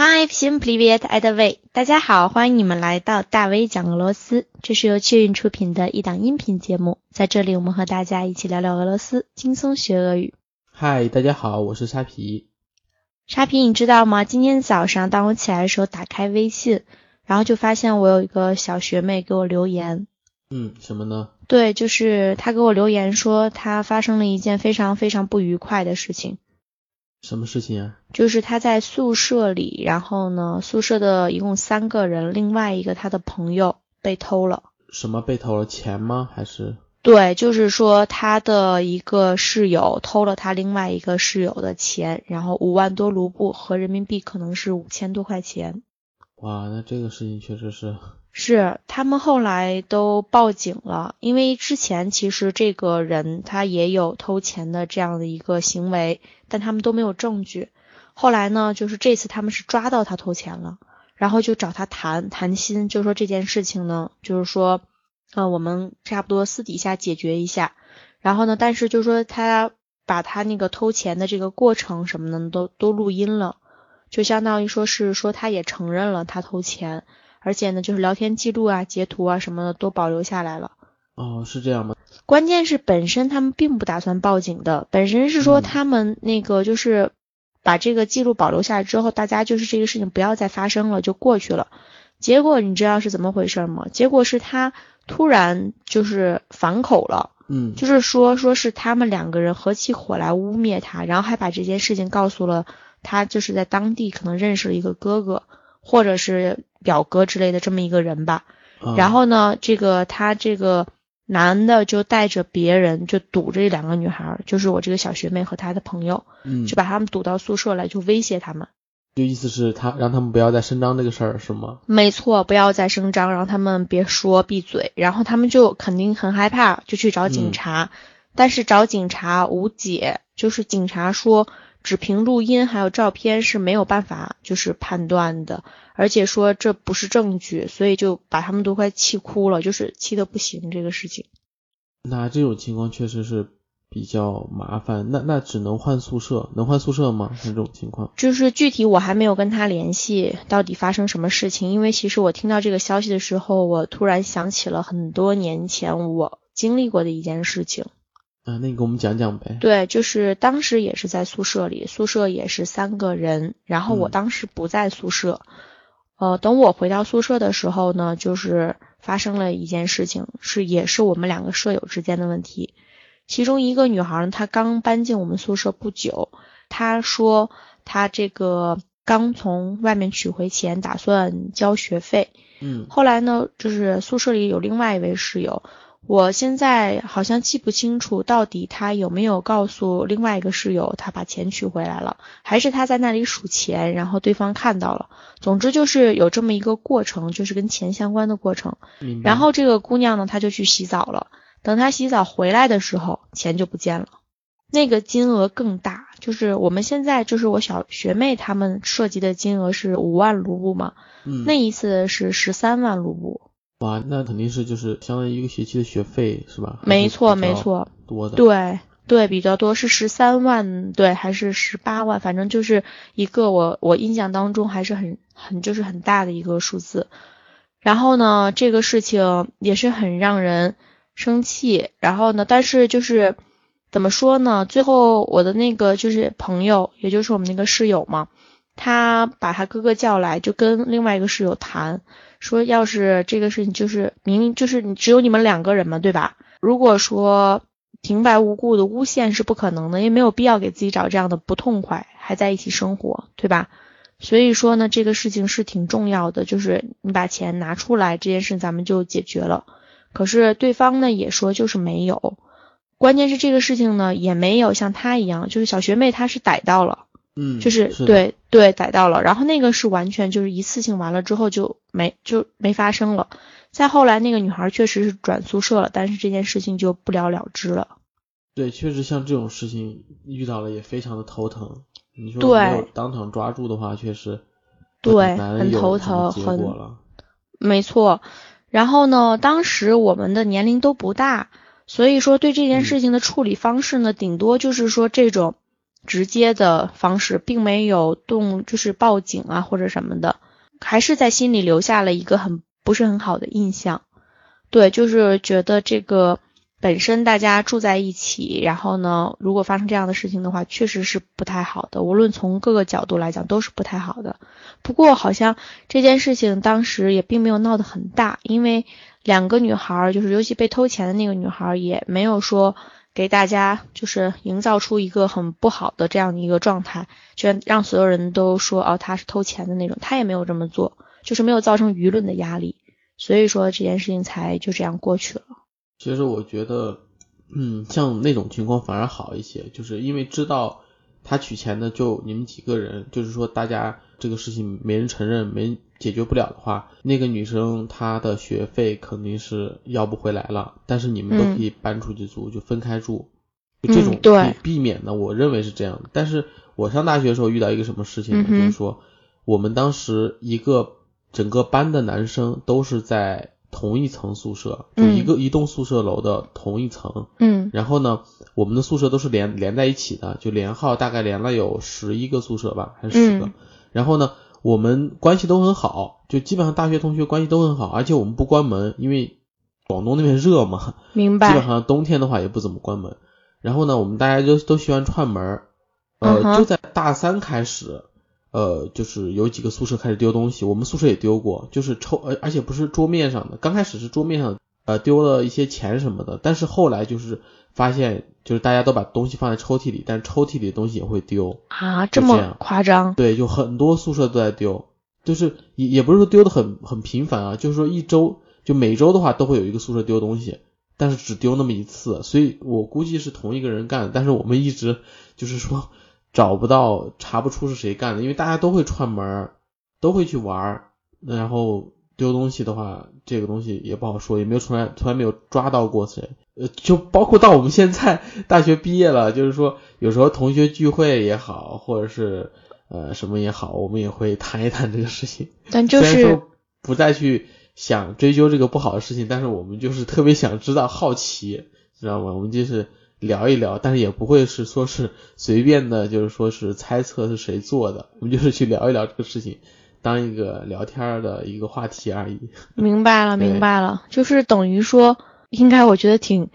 Hi, всем привет, это V。大家好，欢迎你们来到大 V 讲俄罗斯，这是由雀运出品的一档音频节目。在这里，我们和大家一起聊聊俄罗斯，轻松学俄语。嗨，大家好，我是沙皮。沙皮，你知道吗？今天早上当我起来的时候，打开微信，然后就发现我有一个小学妹给我留言。嗯，什么呢？对，就是她给我留言说，她发生了一件非常非常不愉快的事情。 什么事情啊？就是他在宿舍里，然后呢，宿舍的一共三个人，另外一个他的朋友被偷了。什么被偷了？钱吗？还是？对，就是说他的一个室友偷了他另外一个室友的钱，然后五万多卢布和人民币可能是五千多块钱。哇，那这个事情确实是。是他们后来都报警了，因为之前其实这个人他也有偷钱的这样的一个行为，但他们都没有证据。后来呢，就是这次他们是抓到他偷钱了，然后就找他谈谈心，就说这件事情呢，就是说，呃，我们差不多私底下解决一下。然后呢，但是就说他把他那个偷钱的这个过程什么的都都录音了，就相当于说是说他也承认了他偷钱。而且呢，就是聊天记录啊、截图啊什么的都保留下来了。哦，是这样吗？关键是本身他们并不打算报警的，本身是说他们那个就是把这个记录保留下来之后，大家就是这个事情不要再发生了就过去了。结果你知道是怎么回事吗？结果是他突然就是反口了，嗯，就是说说是他们两个人合起伙来污蔑他，然后还把这件事情告诉了他，就是在当地可能认识了一个哥哥。或者是表哥之类的这么一个人吧，然后呢，这个他这个男的就带着别人就堵着这两个女孩，就是我这个小学妹和她的朋友，嗯，就把他们堵到宿舍来，就威胁他们，就意思是他让他们不要再声张这个事儿是吗？没错，不要再声张，让他们别说，闭嘴。然后他们就肯定很害怕，就去找警察，但是找警察无解，就是警察说。只凭录音还有照片是没有办法就是判断的，而且说这不是证据，所以就把他们都快气哭了，就是气得不行这个事情。那这种情况确实是比较麻烦，那那只能换宿舍，能换宿舍吗？这种情况就是具体我还没有跟他联系，到底发生什么事情？因为其实我听到这个消息的时候，我突然想起了很多年前我经历过的一件事情。啊，那你给我们讲讲呗。对，就是当时也是在宿舍里，宿舍也是三个人，然后我当时不在宿舍。呃，等我回到宿舍的时候呢，就是发生了一件事情，是也是我们两个舍友之间的问题。其中一个女孩呢，她刚搬进我们宿舍不久，她说她这个刚从外面取回钱，打算交学费。嗯。后来呢，就是宿舍里有另外一位室友。我现在好像记不清楚，到底他有没有告诉另外一个室友他把钱取回来了，还是他在那里数钱，然后对方看到了。总之就是有这么一个过程，就是跟钱相关的过程。然后这个姑娘呢，她就去洗澡了。等她洗澡回来的时候，钱就不见了。那个金额更大，就是我们现在就是我小学妹他们涉及的金额是五万卢布嘛，那一次是十三万卢布。哇，那肯定是就是相当于一个学期的学费是吧？没错，没错，多的。对对，比较多，是十三万，对，还是十八万？反正就是一个我我印象当中还是很很就是很大的一个数字。然后呢，这个事情也是很让人生气。然后呢，但是就是怎么说呢？最后我的那个就是朋友，也就是我们那个室友嘛，他把他哥哥叫来，就跟另外一个室友谈。说要是这个事情就是明明就是你只有你们两个人嘛，对吧？如果说平白无故的诬陷是不可能的，也没有必要给自己找这样的不痛快，还在一起生活，对吧？所以说呢，这个事情是挺重要的，就是你把钱拿出来，这件事咱们就解决了。可是对方呢也说就是没有，关键是这个事情呢也没有像他一样，就是小学妹她是逮到了。嗯，就是对对逮到了，然后那个是完全就是一次性完了之后就没就没发生了。再后来那个女孩确实是转宿舍了，但是这件事情就不了了之了。对，确实像这种事情遇到了也非常的头疼。你说没有当场抓住的话，确实对很头疼，很没错。然后呢，当时我们的年龄都不大，所以说对这件事情的处理方式呢，顶多就是说这种。直接的方式，并没有动就是报警啊或者什么的，还是在心里留下了一个很不是很好的印象。对，就是觉得这个本身大家住在一起，然后呢，如果发生这样的事情的话，确实是不太好的。无论从各个角度来讲，都是不太好的。不过好像这件事情当时也并没有闹得很大，因为两个女孩，就是尤其被偷钱的那个女孩，也没有说。给大家就是营造出一个很不好的这样的一个状态，就让所有人都说哦他是偷钱的那种，他也没有这么做，就是没有造成舆论的压力，所以说这件事情才就这样过去了。其实我觉得，嗯，像那种情况反而好一些，就是因为知道他取钱的就你们几个人，就是说大家这个事情没人承认，没。解决不了的话，那个女生她的学费肯定是要不回来了。但是你们都可以搬出去住，就分开住，就这种避避免的，我认为是这样的。但是我上大学的时候遇到一个什么事情呢？就是说我们当时一个整个班的男生都是在同一层宿舍，就一个一栋宿舍楼的同一层。嗯。然后呢，我们的宿舍都是连连在一起的，就连号大概连了有十一个宿舍吧，还是十个。然后呢？我们关系都很好，就基本上大学同学关系都很好，而且我们不关门，因为广东那边热嘛，明白。基本上冬天的话也不怎么关门。然后呢，我们大家就都喜欢串门，呃，就在大三开始，呃，就是有几个宿舍开始丢东西，我们宿舍也丢过，就是抽，而而且不是桌面上的，刚开始是桌面上，呃，丢了一些钱什么的，但是后来就是发现。就是大家都把东西放在抽屉里，但抽屉里的东西也会丢啊，这么夸张？对，就很多宿舍都在丢，就是也也不是说丢的很很频繁啊，就是说一周就每周的话都会有一个宿舍丢东西，但是只丢那么一次，所以我估计是同一个人干的，但是我们一直就是说找不到查不出是谁干的，因为大家都会串门，都会去玩，然后丢东西的话，这个东西也不好说，也没有从来从来没有抓到过谁。呃，就包括到我们现在大学毕业了，就是说有时候同学聚会也好，或者是呃什么也好，我们也会谈一谈这个事情。但就是虽然说不再去想追究这个不好的事情，但是我们就是特别想知道，好奇，知道吗？我们就是聊一聊，但是也不会是说是随便的，就是说是猜测是谁做的，我们就是去聊一聊这个事情，当一个聊天的一个话题而已。明白了，明白了，就是等于说。应该我觉得挺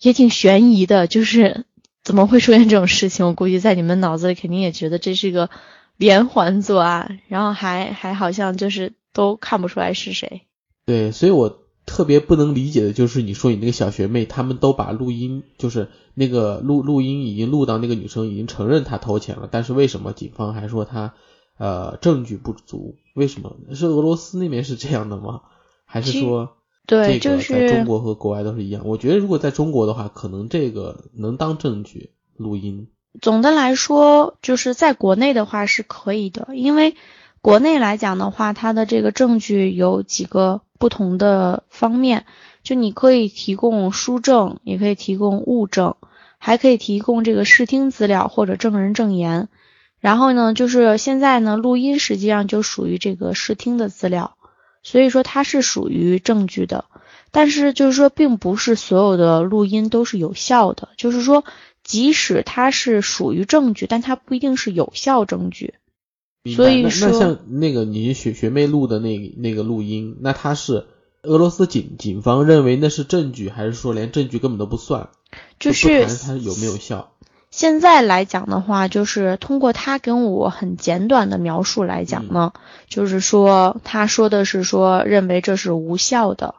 也挺悬疑的，就是 怎么会出现这种事情？我估计在你们脑子里肯定也觉得这是一个连环作案，然后还还好像就是都看不出来是谁。对，所以我特别不能理解的就是你说你那个小学妹，他们都把录音，就是那个录录音已经录到那个女生已经承认她偷钱了，但是为什么警方还说她呃证据不足？为什么？是俄罗斯那边是这样的吗？还是说？对，就是在中国和国外都是一样。我觉得如果在中国的话，可能这个能当证据录音。总的来说，就是在国内的话是可以的，因为国内来讲的话，它的这个证据有几个不同的方面，就你可以提供书证，也可以提供物证，还可以提供这个视听资料或者证人证言。然后呢，就是现在呢，录音实际上就属于这个视听的资料。所以说它是属于证据的，但是就是说，并不是所有的录音都是有效的。就是说，即使它是属于证据，但它不一定是有效证据。所以说，那像那个你学学妹录的那那个录音，那它是俄罗斯警警方认为那是证据，还是说连证据根本都不算？就是它有没有效？现在来讲的话，就是通过他跟我很简短的描述来讲呢，就是说他说的是说认为这是无效的，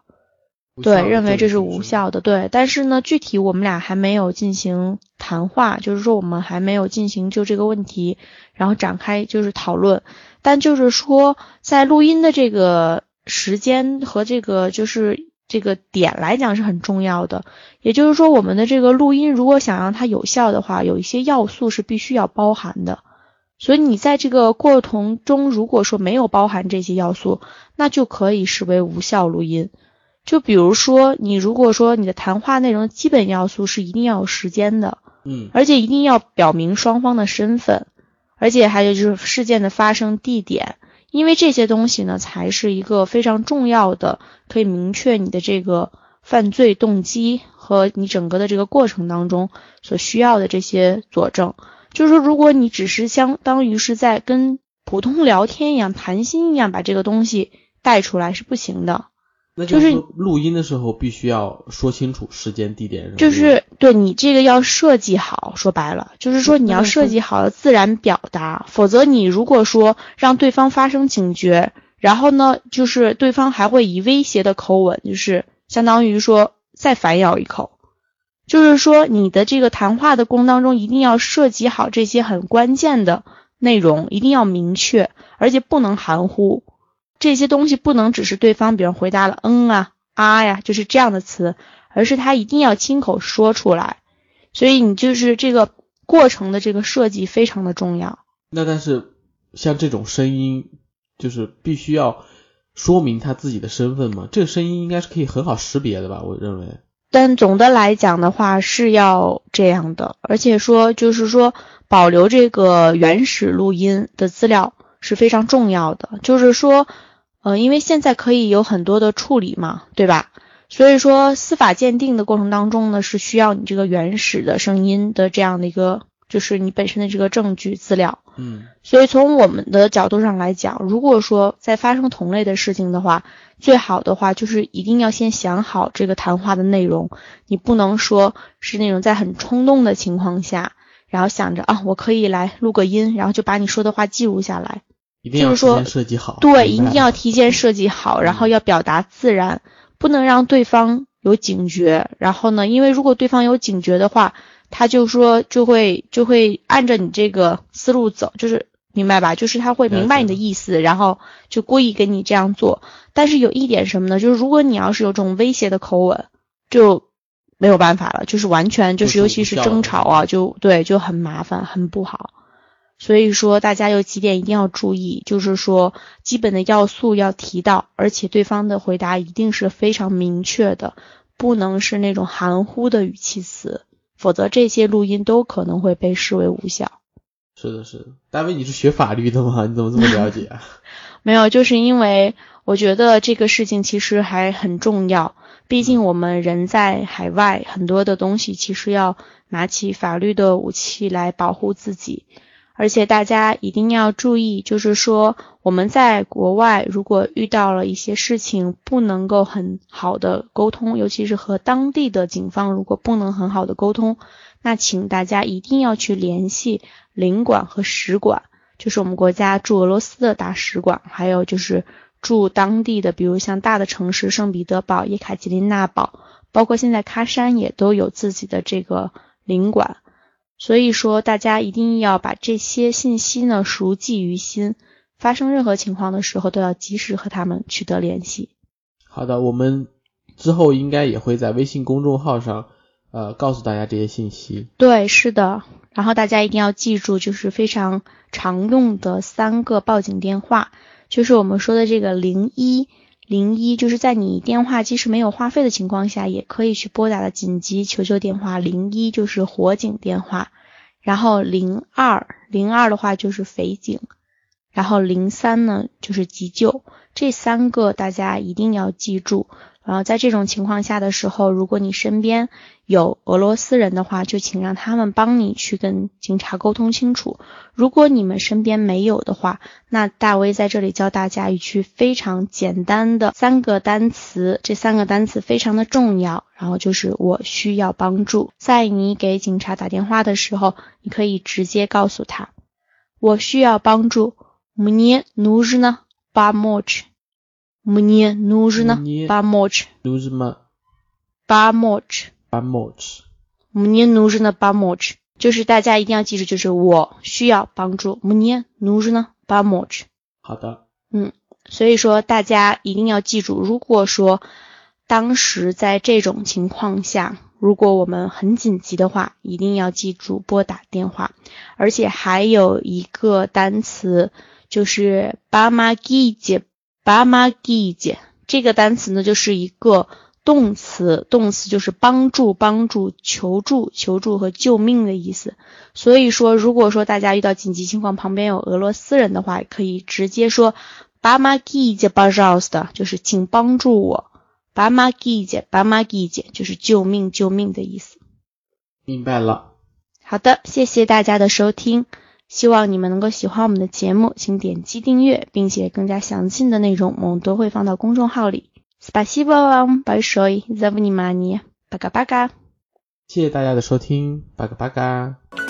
对，认为这是无效的，对。但是呢，具体我们俩还没有进行谈话，就是说我们还没有进行就这个问题，然后展开就是讨论。但就是说，在录音的这个时间和这个就是。这个点来讲是很重要的，也就是说，我们的这个录音如果想让它有效的话，有一些要素是必须要包含的。所以你在这个过程中，如果说没有包含这些要素，那就可以视为无效录音。就比如说，你如果说你的谈话内容基本要素是一定要有时间的，嗯，而且一定要表明双方的身份，而且还有就是事件的发生地点。因为这些东西呢，才是一个非常重要的，可以明确你的这个犯罪动机和你整个的这个过程当中所需要的这些佐证。就是说，如果你只是相当于是在跟普通聊天一样、谈心一样，把这个东西带出来是不行的。那就是录音的时候必须要说清楚时间、地点。就是对你这个要设计好，说白了就是说你要设计好了自然表达，否则你如果说让对方发生警觉，然后呢，就是对方还会以威胁的口吻，就是相当于说再反咬一口。就是说你的这个谈话的过程当中，一定要设计好这些很关键的内容，一定要明确，而且不能含糊。这些东西不能只是对方，比如回答了嗯啊啊呀，就是这样的词，而是他一定要亲口说出来。所以你就是这个过程的这个设计非常的重要。那但是像这种声音，就是必须要说明他自己的身份嘛？这个声音应该是可以很好识别的吧？我认为。但总的来讲的话是要这样的，而且说就是说保留这个原始录音的资料是非常重要的。就是说，呃，因为现在可以有很多的处理嘛，对吧？所以说司法鉴定的过程当中呢，是需要你这个原始的声音的这样的一个，就是你本身的这个证据资料。嗯，所以从我们的角度上来讲，如果说在发生同类的事情的话，最好的话就是一定要先想好这个谈话的内容，你不能说是那种在很冲动的情况下，然后想着啊，我可以来录个音，然后就把你说的话记录下来。一定要提前设计好。对，一定要提前设计好，然后要表达自然，不能让对方有警觉。然后呢，因为如果对方有警觉的话，他就说就会就会按着你这个思路走，就是明白吧？就是他会明白你的意思，然后就故意跟你这样做。但是有一点什么呢？就是如果你要是有这种威胁的口吻，就没有办法了，就是完全就是尤其是争吵啊，就对就很麻烦，很不好。所以说，大家有几点一定要注意，就是说基本的要素要提到，而且对方的回答一定是非常明确的，不能是那种含糊的语气词，否则这些录音都可能会被视为无效。是的，是的。大卫，你是学法律的吗？你怎么这么了解啊？没有，就是因为我觉得这个事情其实还很重要，毕竟我们人在海外，很多的东西其实要拿起法律的武器来保护自己。而且大家一定要注意，就是说我们在国外如果遇到了一些事情不能够很好的沟通，尤其是和当地的警方如果不能很好的沟通，那请大家一定要去联系领馆和使馆，就是我们国家驻俄罗斯的大使馆，还有就是驻当地的，比如像大的城市圣彼得堡、叶卡捷琳娜堡，包括现在喀山也都有自己的这个领馆。所以说，大家一定要把这些信息呢熟记于心，发生任何情况的时候都要及时和他们取得联系。好的，我们之后应该也会在微信公众号上，呃，告诉大家这些信息。对，是的。然后大家一定要记住，就是非常常用的三个报警电话，就是我们说的这个零一零一，就是在你电话即使没有话费的情况下，也可以去拨打的紧急求救电话。零一就是火警电话，然后零二零二的话就是匪警，然后零三呢就是急救。这三个大家一定要记住。然后在这种情况下的时候，如果你身边有俄罗斯人的话，就请让他们帮你去跟警察沟通清楚。如果你们身边没有的话，那大威在这里教大家一句非常简单的三个单词，这三个单词非常的重要。然后就是我需要帮助。在你给警察打电话的时候，你可以直接告诉他，我需要帮助。Мне нужна помощь. Мне нужна Мне помощь. Нужно Помочь. помочь。 Мне нужна помощь. 就是大家一定要记住，就是我需要帮助。Мне нужна помощь. 好的，所以说大家一定要记住，如果说当时在这种情况下，如果我们很紧急的话，一定要记住拨打电话。而且还有一个单词就是 “помогите”。 bamagije 这个单词呢，就是一个动词，动词就是帮助、帮助、求助、求助和救命的意思。所以说，如果说大家遇到紧急情况，旁边有俄罗斯人的话，可以直接说 bamagije b a r a s 的，就是请帮助我。bamagije bamagije 就是救命、救命的意思。明白了。好的，谢谢大家的收听。希望你们能够喜欢我们的节目，请点击订阅，并且更加详细的内容我们都会放到公众号里。Спасибо вам большое за внимание. Пока-пока. 谢谢大家的收听，巴嘎巴嘎。